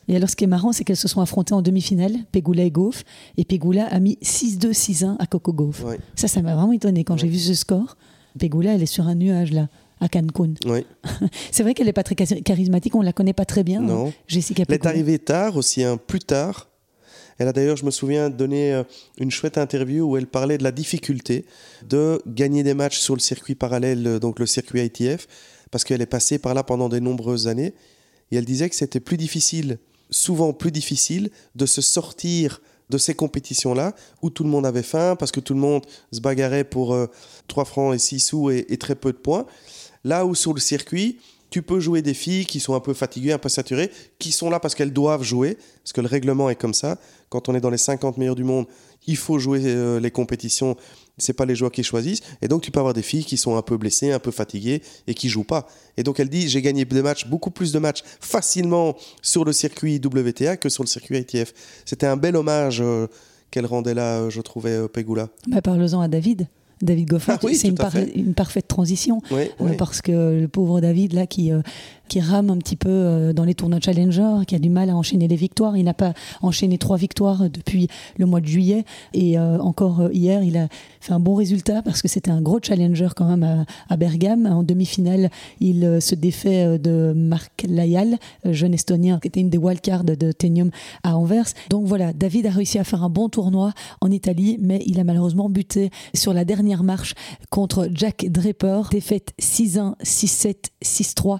Et alors, ce qui est marrant, c'est qu'elles se sont affrontées en demi-finale, Pegula et Gauff. Et Pegula a mis 6-2, 6-1 à Coco Gauff. ouais, Ça, ça m'a vraiment étonné quand j'ai vu ce score. Pegula, elle est sur un nuage là, à Cancun. ouais, C'est vrai qu'elle n'est pas très chari- charismatique, on la connaît pas très bien. non. hein, Jessica Elle est arrivée tard aussi, hein, plus tard. Elle a d'ailleurs, je me souviens, donné euh, une chouette interview où elle parlait de la difficulté de gagner des matchs sur le circuit parallèle, euh, donc le circuit ITF, parce qu'elle est passée par là pendant de nombreuses années. Et elle disait que c'était plus difficile, souvent plus difficile, de se sortir de ces compétitions-là où tout le monde avait faim, parce que tout le monde se bagarrait pour euh, 3 francs et 6 sous et, et très peu de points. Là où sur le circuit, tu peux jouer des filles qui sont un peu fatiguées, un peu saturées, qui sont là parce qu'elles doivent jouer, parce que le règlement est comme ça. Quand on est dans les 50 meilleurs du monde, il faut jouer euh, les compétitions. C'est pas les joueurs qui choisissent. Et donc, tu peux avoir des filles qui sont un peu blessées, un peu fatiguées et qui jouent pas. Et donc, elle dit J'ai gagné des matchs, beaucoup plus de matchs facilement sur le circuit WTA que sur le circuit ITF. C'était un bel hommage euh, qu'elle rendait là, euh, je trouvais, euh, Pegula. Bah, Parle-en à David. David Goffin, Ah oui, c'est une, parfaite transition. Oui, Euh, oui. parce que le pauvre David là qui euh, qui rame un petit peu euh, dans les tournois Challenger, qui a du mal à enchaîner les victoires, il n'a pas enchaîné trois victoires depuis le mois de juillet et euh, encore euh, hier il a fait un bon résultat parce que c'était un gros Challenger quand même à, Bergame en demi-finale il se défait de Marc Layal, jeune estonien qui était une des wildcards de Tenium à Anvers. Donc voilà, David a réussi à faire un bon tournoi en Italie, mais il a malheureusement buté sur la dernière marche contre Jack Draper. Défaite 6-1, 6-7, 6-3.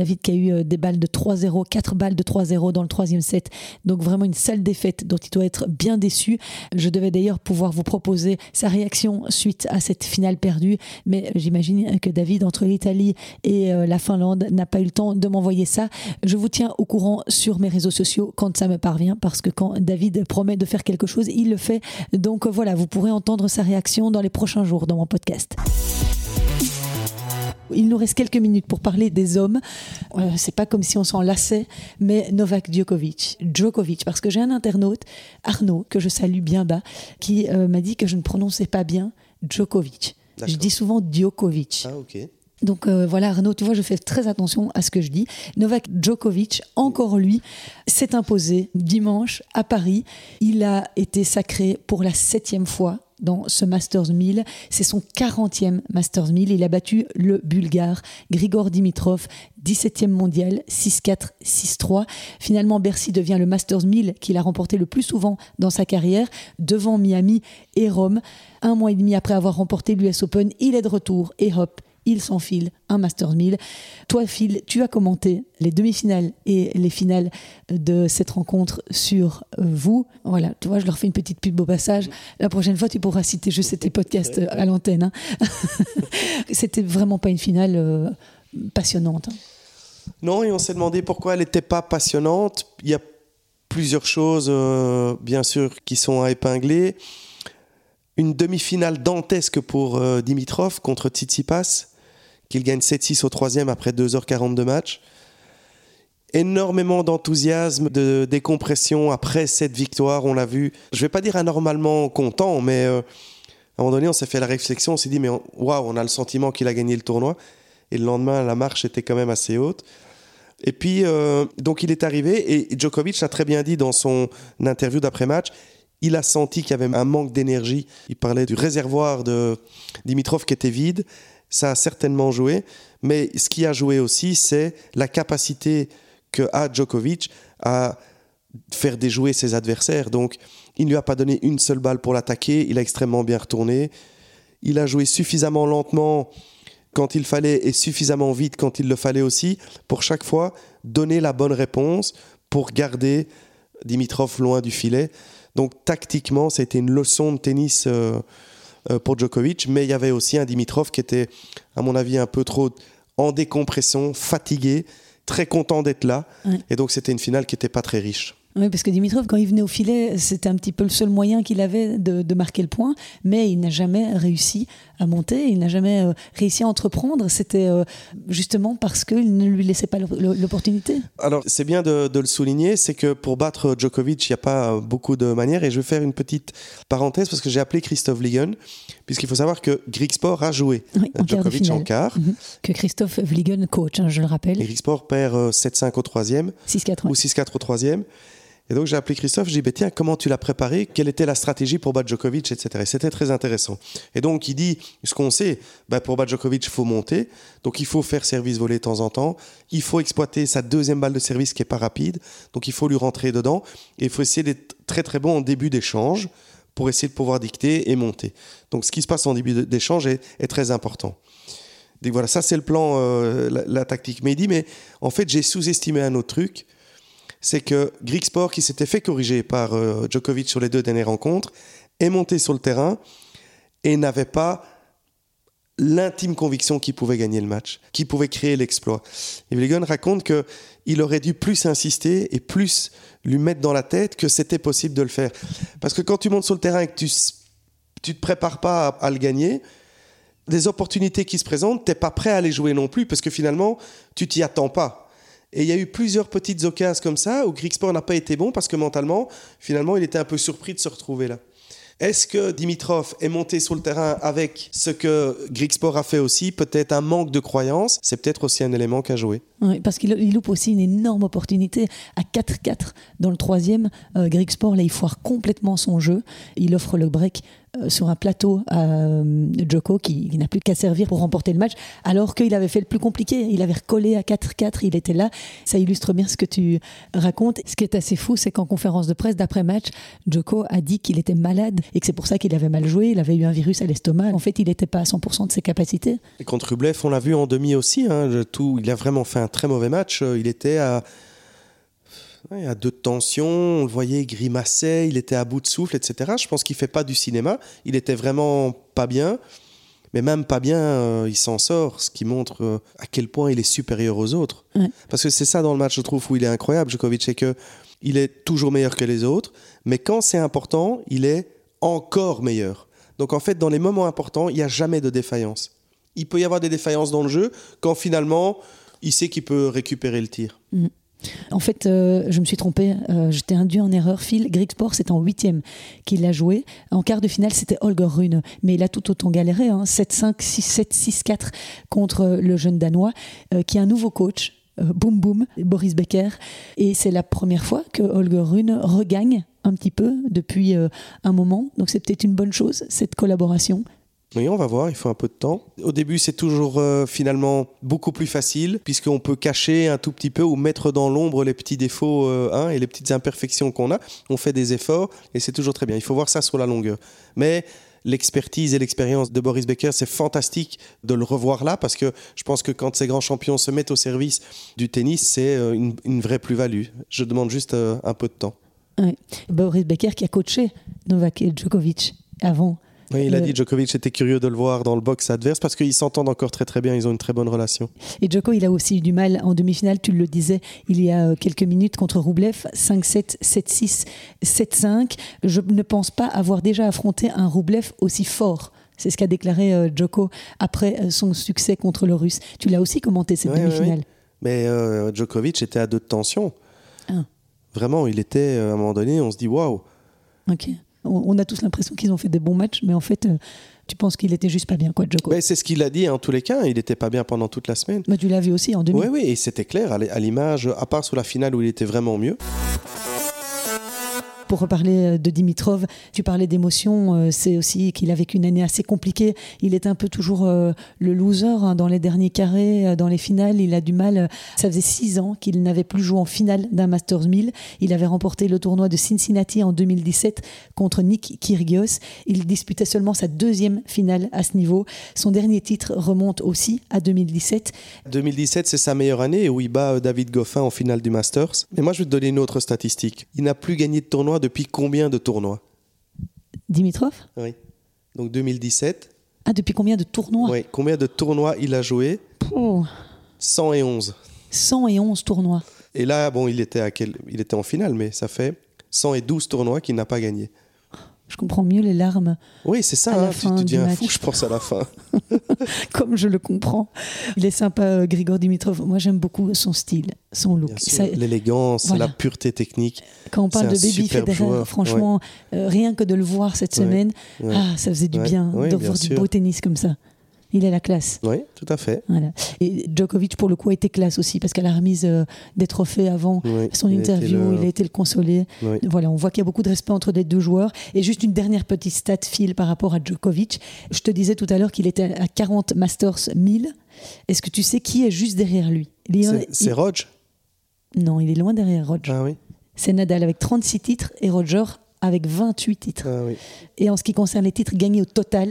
David qui a eu des balles de 3-0, 4 balles de 3-0 dans le troisième set. Donc vraiment une sale défaite dont il doit être bien déçu. Je devais d'ailleurs pouvoir vous proposer sa réaction suite à cette finale perdue, mais j'imagine que David, entre l'Italie et la Finlande, n'a pas eu le temps de m'envoyer ça. Je vous tiens au courant sur mes réseaux sociaux quand ça me parvient, parce que quand David promet de faire quelque chose, il le fait. Donc voilà, vous pourrez entendre sa réaction dans les prochains jours dans mon podcast. Il nous reste quelques minutes pour parler des hommes. Euh, c'est pas comme si on s'en lassait, mais Novak Djokovic, Djokovic, parce que j'ai un internaute, Arnaud, que je salue bien bas, qui euh, m'a dit que je ne prononçais pas bien Djokovic. Je dis souvent Djokovic. Ah ok. Donc euh, voilà Arnaud, tu vois, je fais très attention à ce que je dis. Novak Djokovic, encore lui, s'est imposé dimanche à Paris. Il a été sacré pour la septième fois dans ce Masters 1000. C'est son 40e Masters 1000. Il a battu le Bulgare Grigor Dimitrov, 17e mondial, 6-4, 6-3. Finalement, Bercy devient le Masters 1000 qu'il a remporté le plus souvent dans sa carrière, devant Miami et Rome. Un mois et demi après avoir remporté l'US Open, il est de retour et hop, il s'enfile un Masters 1000. Toi, Phil, tu as commenté les demi-finales et les finales de cette rencontre sur euh, vous. Voilà, tu vois, je leur fais une petite pub au passage. La prochaine fois, tu pourras citer juste tes podcasts euh, à l'antenne. Hein. C'était vraiment pas une finale euh, passionnante. Hein. Non, et on s'est demandé pourquoi elle n'était pas passionnante. Il y a plusieurs choses, bien sûr, qui sont à épingler. Une demi-finale dantesque pour Dimitrov contre Tsitsipas qu'il gagne 7-6 au troisième après 2h40 de match. Énormément d'enthousiasme, de décompression après cette victoire, on l'a vu. Je ne vais pas dire anormalement content, mais euh, à un moment donné, on s'est fait la réflexion, on s'est dit, mais waouh, on a le sentiment qu'il a gagné le tournoi. Et le lendemain, la marche était quand même assez haute. Et puis, euh, donc il est arrivé, et Djokovic a très bien dit dans son interview d'après-match, il a senti qu'il y avait un manque d'énergie. Il parlait du réservoir de Dimitrov qui était vide ça a certainement joué, mais ce qui a joué aussi, c'est la capacité que a Djokovic à faire déjouer ses adversaires. Donc, il ne lui a pas donné une seule balle pour l'attaquer, il a extrêmement bien retourné. Il a joué suffisamment lentement quand il fallait et suffisamment vite quand il le fallait aussi, pour chaque fois donner la bonne réponse pour garder Dimitrov loin du filet. Donc tactiquement, c'était une leçon de tennis euh, pour Djokovic, mais il y avait aussi un Dimitrov qui était, à mon avis, un peu trop en décompression, fatigué, très content d'être là. Et donc c'était une finale qui n'était pas très riche. Oui, parce que Dimitrov, quand il venait au filet, c'était un petit peu le seul moyen qu'il avait de, marquer le point, mais il n'a jamais réussi à monter, il n'a jamais euh, réussi à entreprendre. C'était euh, justement parce qu'il ne lui laissait pas l'opportunité. Alors, c'est bien de, le souligner, c'est que pour battre Djokovic, il n'y a pas beaucoup de manières. Et je vais faire une petite parenthèse parce que j'ai appelé Christophe Vliegen, puisqu'il faut savoir que Sport a joué Djokovic en quart. Mhm. Que Christophe Vliegen coach, hein, je le rappelle. Et Sport perd 7-5 euh, au troisième. 6-4. Ou 6-4 au troisième. Et donc j'ai appelé Christophe, j'ai dit bah, tiens, comment tu l'as préparé? Quelle était la stratégie pour battre Djokovic, etc. Et c'était très intéressant. Et donc il dit ce qu'on sait, bah, pour battre Djokovic, il faut monter. Donc il faut faire service volé de temps en temps. Il faut exploiter sa deuxième balle de service qui est pas rapide. Donc il faut lui rentrer dedans. Et il faut essayer d'être très très bon en début d'échange pour essayer de pouvoir dicter et monter. Donc ce qui se passe en début d'échange est, très important. Donc voilà, ça c'est le plan, euh, la, la, tactique. Dit, mais en fait j'ai sous-estimé un autre truc c'est que Sport, qui s'était fait corriger par euh, Djokovic sur les deux dernières rencontres, est monté sur le terrain et n'avait pas l'intime conviction qu'il pouvait gagner le match, qu'il pouvait créer l'exploit. Et Vliegen raconte qu'il aurait dû plus insister et plus lui mettre dans la tête que c'était possible de le faire. Parce que quand tu montes sur le terrain et que tu ne te prépares pas à, à, le gagner, des opportunités qui se présentent, tu n'es pas prêt à les jouer non plus, parce que finalement, tu t'y attends pas. Et il y a eu plusieurs petites occasions comme ça où Grigsport n'a pas été bon parce que mentalement, finalement, il était un peu surpris de se retrouver là. Est-ce que Dimitrov est monté sur le terrain avec ce que Grigsport a fait aussi Peut-être un manque de croyance? C'est peut-être aussi un élément qu'a joué. Oui, parce qu'il loupe aussi une énorme opportunité. À 4-4 dans le troisième, euh, Grigsport, là, il foire complètement son jeu. Il offre le break sur un plateau à euh, Joko qui, n'a plus qu'à servir pour remporter le match, alors qu'il avait fait le plus compliqué. Il avait recollé à 4-4, il était là. Ça illustre bien ce que tu racontes. Ce qui est assez fou, c'est qu'en conférence de presse d'après-match, Joko a dit qu'il était malade et que c'est pour ça qu'il avait mal joué. Il avait eu un virus à l'estomac. En fait, il n'était pas à 100% de ses capacités. Et contre Rublev, on l'a vu en demi aussi. Hein, il a vraiment fait un très mauvais match. Il était à, à deux tensions, on le voyait grimacer, il était à bout de souffle, etc. Je pense qu'il fait pas du cinéma. Il était vraiment pas bien. Mais même pas bien, euh, il s'en sort, ce qui montre euh, à quel point il est supérieur aux autres. Ouais. Parce que c'est ça dans le match, je trouve, où il est incroyable, Djokovic, c'est que il est toujours meilleur que les autres, mais quand c'est important, il est encore meilleur. Donc en fait, dans les moments importants, il n'y a jamais de défaillance. Il peut y avoir des défaillances dans le jeu quand finalement, il sait qu'il peut récupérer le tir. En fait, euh, je me suis trompée. Euh, J'étais induit en erreur. Phil Greg Sport, c'est en huitième qu'il l'a joué. En quart de finale, c'était Holger Rune. Mais il a tout autant galéré. Hein. 7-5, 6-7, 6-4 contre le jeune Danois, euh, qui est un nouveau coach. euh, boum boum, Boris Becker. Et c'est la première fois que Holger Rune regagne un petit peu depuis euh, un moment. Donc c'est peut-être une bonne chose, cette collaboration. Oui, on va voir, il faut un peu de temps. Au début, c'est toujours euh, finalement beaucoup plus facile, puisqu'on peut cacher un tout petit peu ou mettre dans l'ombre les petits défauts euh, et les petites imperfections qu'on a. On fait des efforts et c'est toujours très bien. Il faut voir ça sur la longueur. Mais l'expertise et l'expérience de Boris Becker, c'est fantastique de le revoir là, parce que je pense que quand ces grands champions se mettent au service du tennis, c'est euh, une, une vraie plus-value. Je demande juste un peu de temps. Ouais. Boris Becker qui a coaché Novak Djokovic avant. Oui, il a dit Djokovic était curieux de le voir dans le box adverse parce qu'ils s'entendent encore très très bien, ils ont une très bonne relation. Et Djoko, il a aussi eu du mal en demi-finale, tu le disais il y a euh, quelques minutes contre Roublev, 5-7, 7-6, 7-5. Je ne pense pas avoir déjà affronté un Roublev aussi fort. C'est ce qu'a déclaré euh, Djoko après euh, son succès contre le Russe. Tu l'as aussi commenté cette Ouais, ouais, demi-finale. Mais euh, Djokovic était à deux de tension. Ah. Vraiment, il était à un moment donné, on se dit waouh. Ok. On, on a tous l'impression qu'ils ont fait des bons matchs, mais en fait, euh, tu penses qu'il était juste pas bien, quoi, Djoko. Mais C'est ce qu'il a dit en tous les cas, il n'était pas bien pendant toute la semaine. Mais tu l'as vu aussi en demi. Oui, oui, et c'était clair à l'image, à part sur la finale où il était vraiment mieux. Pour reparler euh, de Dimitrov, tu parlais d'émotion, euh, c'est aussi qu'il a vécu une année assez compliquée. Il est un peu toujours euh, le loser hein, dans les derniers carrés, dans les finales. Il a du mal. Ça faisait six ans qu'il n'avait plus joué en finale d'un Masters 1000. Il avait remporté le tournoi de Cincinnati en 2017 contre Nick Kyrgios. Il disputait seulement sa deuxième finale à ce niveau. Son dernier titre remonte aussi à 2017. 2017, c'est sa meilleure année où il bat David Goffin en finale du Masters. Mais moi, je vais te donner une autre statistique. Il n'a plus gagné de tournoi depuis combien de tournois Dimitrov Oui. Donc 2017. Ah, depuis combien de tournois Oui. Combien de tournois il a joué Oh, 111. 111 tournois. Et là, bon, il était, à quel... il était en finale, mais ça fait 112 tournois qu'il n'a pas gagné. Je comprends mieux les larmes Oui, c'est ça, À la hein, tu, fin tu du deviens match. fou, je pense, à la fin. comme je le comprends. Il est sympa, euh, Grigor Dimitrov. Moi, j'aime beaucoup son style, son look. L'élégance, Voilà. la pureté technique. quand on parle de un Baby Federer, franchement, euh, rien que de le voir cette Ouais, semaine, ouais. ah, ça faisait du bien de voir du beau tennis comme ça. Il est la classe. Oui, tout à fait. Voilà. Et Djokovic, pour le coup, a été classe aussi, parce qu'à la remise euh, des trophées avant Oui, son a interview, le- il a été le consoler. Oui. Voilà, on voit qu'il y a beaucoup de respect entre les deux joueurs. Et juste une dernière petite stat, Phil, par rapport à Djokovic. Je te disais tout à l'heure qu'il était à 40 Masters 1000. Est-ce que tu sais qui est juste derrière lui? C'est- il- Rodge Non, il est loin derrière Roger. Ah oui. C'est Nadal avec 36 titres et Roger avec 28 titres. Ah oui. Et en ce qui concerne les titres gagnés au total,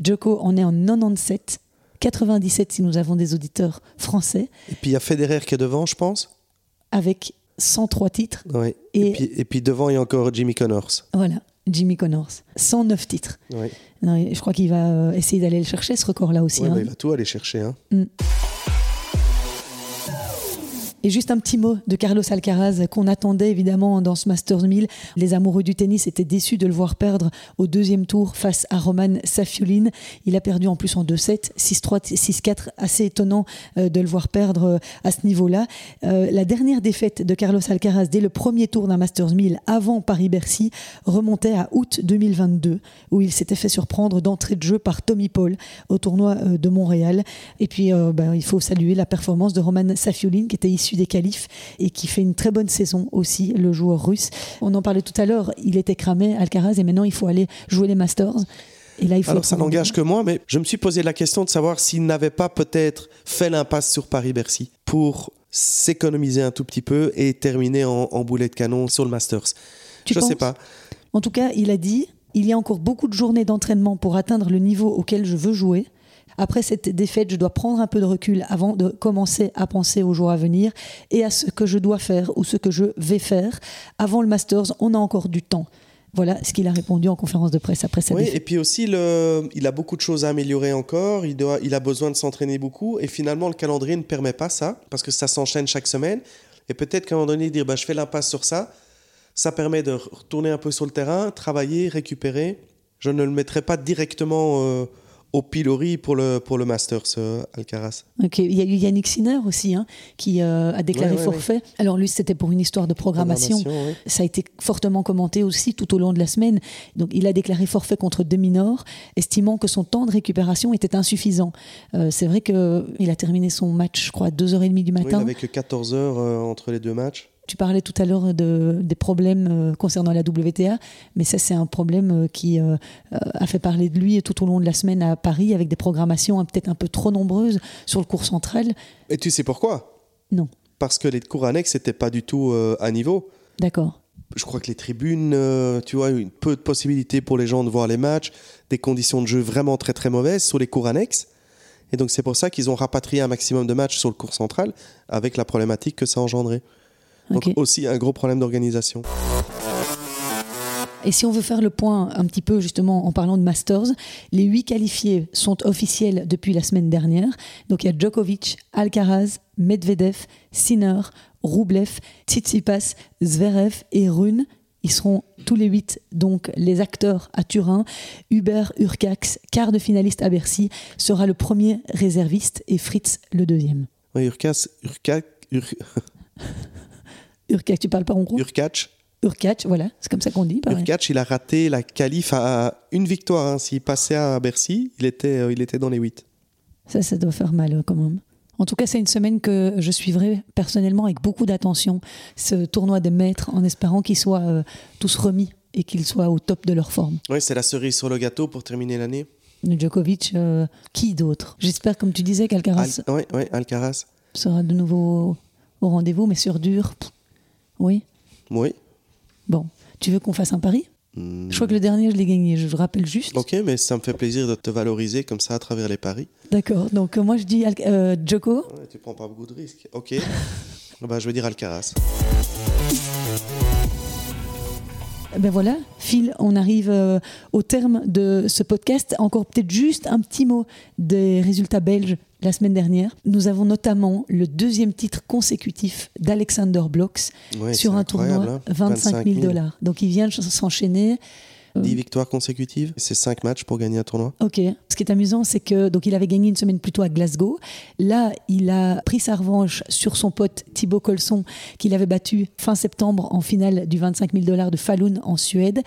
Djoko en est en 97, 97 si nous avons des auditeurs français, Et puis il y a Federer qui est devant, je pense. avec 103 titres. Ouais. Et, Et- puis, et puis devant, il y a encore Jimmy Connors. Voilà, Jimmy Connors, 109 titres. Ouais. Non, et je crois qu'il va euh, essayer d'aller le chercher, ce record-là aussi. Ouais, hein. bah, il va tout aller chercher. Hein. Et juste un petit mot de Carlos Alcaraz qu'on attendait évidemment dans ce Masters 1000. Les amoureux du tennis étaient déçus de le voir perdre au deuxième tour face à Roman Safiulin. Il a perdu en plus en 2-7, 6-3, 6-4. Assez étonnant euh, de le voir perdre euh, à ce niveau-là. Euh, la dernière défaite de Carlos Alcaraz dès le premier tour d'un Masters 1000 avant Paris-Bercy remontait à août 2022 où il s'était fait surprendre d'entrée de jeu par Tommy Paul au tournoi de Montréal. Et puis ben, il faut saluer la performance de Roman Safiulin qui était issu des qualifs et qui fait une très bonne saison aussi, le joueur russe. On en parlait tout à l'heure, il était cramé, Alcaraz, et maintenant il faut aller jouer les Masters. Et là, il faut Alors ça n'engage que moi, mais je me suis posé la question de savoir s'il n'avait pas peut-être fait l'impasse sur Paris-Bercy pour s'économiser un tout petit peu et terminer en, en boulet de canon sur le Masters. Tu je sais penses pas. En tout cas, il a dit il y a encore beaucoup de journées d'entraînement pour atteindre le niveau auquel je veux jouer. Après cette défaite, je dois prendre un peu de recul avant de commencer à penser aux jours à venir et à ce que je dois faire ou ce que je vais faire. Avant le Masters, on a encore du temps. Voilà ce qu'il a répondu en conférence de presse après cette Oui, défaite. et puis aussi, le, il a beaucoup de choses à améliorer encore. Il, doit, il a besoin de s'entraîner beaucoup. Et finalement, le calendrier ne permet pas ça, parce que ça s'enchaîne chaque semaine. Et peut-être qu'à un moment donné, dire bah, je fais l'impasse sur ça, ça permet de retourner un peu sur le terrain, travailler, récupérer. Je ne le mettrai pas directement euh, au pilori pour le, pour le Masters, euh, Alcaraz. Ok, Il y a eu Yannick Sinner aussi hein, qui euh, a déclaré Ouais, ouais, forfait. Alors lui, c'était pour une histoire de programmation. Programmation, oui. Ça a été fortement commenté aussi tout au long de la semaine. Donc, il a déclaré forfait contre Deminor, estimant que son temps de récupération était insuffisant. Euh, c'est vrai qu'il a terminé son match, je crois, à 2h30 du Oui, matin. n'avait que 14 heures euh, entre les deux matchs. Tu parlais tout à l'heure de, des problèmes euh, concernant la WTA, mais ça, c'est un problème euh, qui euh, a fait parler de lui tout au long de la semaine à Paris, avec des programmations hein, peut-être un peu trop nombreuses sur le cours central. Et tu sais pourquoi? Non. Parce que les cours annexes n'étaient pas du tout euh, à niveau. D'accord. je crois que les tribunes, euh, tu vois, une peu de possibilités pour les gens de voir les matchs, des conditions de jeu vraiment très très mauvaises sur les cours annexes. Et donc c'est pour ça qu'ils ont rapatrié un maximum de matchs sur le cours central avec la problématique que ça a engendré. Donc aussi un gros problème d'organisation. Et si on veut faire le point un petit peu justement en parlant de Masters, les huit qualifiés sont officiels depuis la semaine dernière. Donc il y a Djokovic, Alcaraz, Medvedev, Sinner, Rublev, Tsitsipas, Zverev et Rune. Ils seront tous les huit donc les acteurs à Turin. Hubert Urcax, quart de finaliste à Bercy, sera le premier réserviste et Fritz le deuxième. Oui, Urkas, Urka- Ur- Urcax, tu parles pas hongrois Urkac, Urcax, voilà, c'est comme ça qu'on dit. Urkac, il a raté la qualif à une victoire. hein. S'il passait à Bercy, il était, euh, il était dans les 8. Ça, ça doit faire mal euh, quand même. En tout cas, c'est une semaine que je suivrai personnellement avec beaucoup d'attention, ce tournoi des maîtres, en espérant qu'ils soient euh, tous remis et qu'ils soient au top de leur forme. Oui, c'est la cerise sur le gâteau pour terminer l'année. Djokovic, euh, qui d'autre? J'espère, comme tu disais, qu'Alcaraz Al- ouais, ouais, Alcaraz. sera de nouveau au rendez-vous, mais sur dur. Oui. Oui. Bon, tu veux qu'on fasse un pari? Hmm. Je crois que le dernier, je l'ai gagné, je rappelle juste. Ok, mais ça me fait plaisir de te valoriser comme ça à travers les paris. D'accord, donc euh, moi je dis euh. Ouais, tu prends pas beaucoup de risques. Ok. bah, je vais dire Alcaraz. Ben voilà, Phil, on arrive euh, au terme de ce podcast. Encore peut-être juste un petit mot des résultats belges la semaine dernière. Nous avons notamment le deuxième titre consécutif d'Alexander Blocks Ouais, sur un tournoi hein. 25 000 dollars. Donc il vient de s'enchaîner. 10 victoires consécutives. C'est 5 matchs pour gagner un tournoi. Ok. Ce qui est amusant, c'est que donc il avait gagné une semaine plus tôt à Glasgow. Là, il a pris sa revanche sur son pote Thibaut Colson, qu'il avait battu fin septembre en finale du 25 000 dollars de Falun en Suède.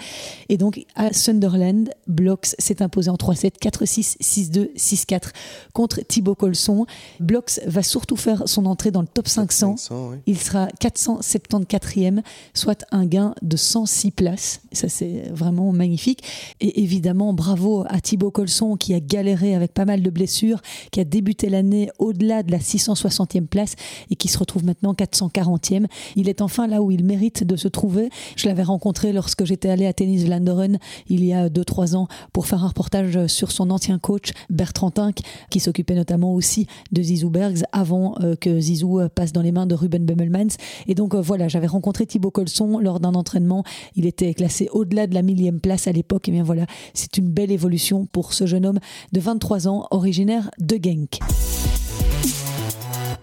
Et donc à Sunderland, Blocks s'est imposé en 3-7, 4-6, 6-2, 6-4 contre Thibaut Colson. Blocks va surtout faire son entrée dans le top 500. 500, ouais. Il sera 474e, soit un gain de 106 places. Ça, c'est vraiment magnifique. Et évidemment, bravo à Thibaut Colson qui a galéré avec pas mal de blessures, qui a débuté l'année au-delà de la 660e place et qui se retrouve maintenant 440e. Il est enfin là où il mérite de se trouver. Je l'avais rencontré lorsque j'étais allé à Tennis Vlaanderen il y a 2-3 ans pour faire un reportage sur son ancien coach Bertrand Tinck, qui s'occupait notamment aussi de Zizou Bergs avant euh, que Zizou euh, passe dans les mains de Ruben Bummelmans. Et donc euh, voilà, j'avais rencontré Thibaut Colson lors d'un entraînement. Il était classé au-delà de la millième place à l'époque. Et bien voilà, c'est une belle évolution pour ce jeune homme de 23 ans, originaire de Genk.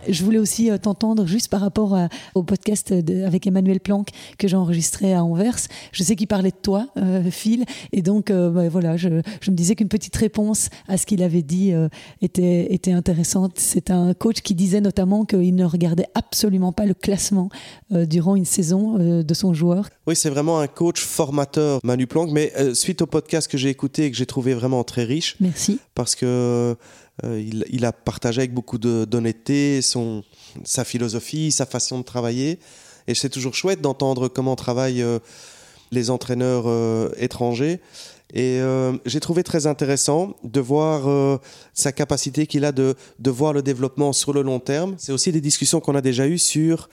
Je voulais aussi euh, t'entendre juste par rapport à- au podcast de- avec Emmanuel Planck que j'ai enregistré à Anvers. Je sais qu'il parlait de toi, euh, Phil, et donc euh, bah, voilà, je, je me disais qu'une petite réponse à ce qu'il avait dit euh, était, était intéressante. C'est un coach qui disait notamment qu'il ne regardait absolument pas le classement euh, durant une saison euh, de son joueur. Oui, c'est vraiment un coach formateur, Manu Planck. Mais euh, suite au podcast que j'ai écouté et que j'ai trouvé vraiment très riche, Merci. parce que euh, il, a partagé avec beaucoup d'honnêteté son, sa philosophie, sa façon de travailler. Et c'est toujours chouette d'entendre comment travaillent euh, les entraîneurs euh, étrangers. Et j'ai trouvé très intéressant de voir sa capacité qu'il a de, de voir le développement sur le long terme. C'est aussi des discussions qu'on a déjà eues sur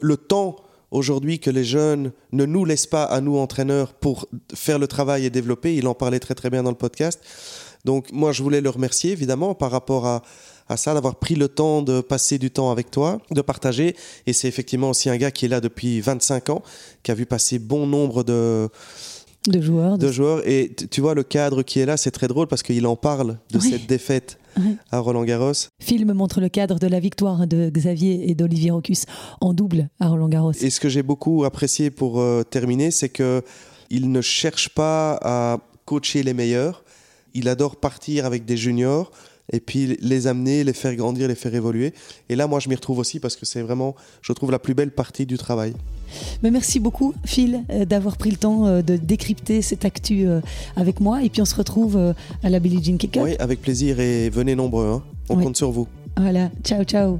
le temps aujourd'hui que les jeunes ne nous laissent pas à nous entraîneurs pour faire le travail et développer. Il en parlait très très bien dans le podcast. Donc moi je voulais le remercier évidemment par rapport à, à ça, d'avoir pris le temps de passer du temps avec toi, de partager. Et c'est effectivement aussi un gars qui est là depuis 25 ans, qui a vu passer bon nombre de, de joueurs. De joueurs. Et tu vois, le cadre qui est là, c'est très drôle parce qu'il en parle de Oui. cette défaite à Roland Garros. Film montre le cadre de la victoire de Xavier et d'Olivier Rocus en double à Roland Garros. Et ce que j'ai beaucoup apprécié pour euh, terminer, c'est que il ne cherche pas à coacher les meilleurs. Il adore partir avec des juniors et puis les amener, les faire grandir, les faire évoluer. Et là, moi, je m'y retrouve aussi parce que c'est vraiment, je trouve, la plus belle partie du travail. Mais merci beaucoup, Phil, euh, d'avoir pris le temps euh, de décrypter cette actu euh, avec moi. Et puis on se retrouve à la Billie Jean Kick Up. Oui, avec plaisir et venez nombreux. hein. On Oui. compte sur vous. Voilà, ciao, ciao.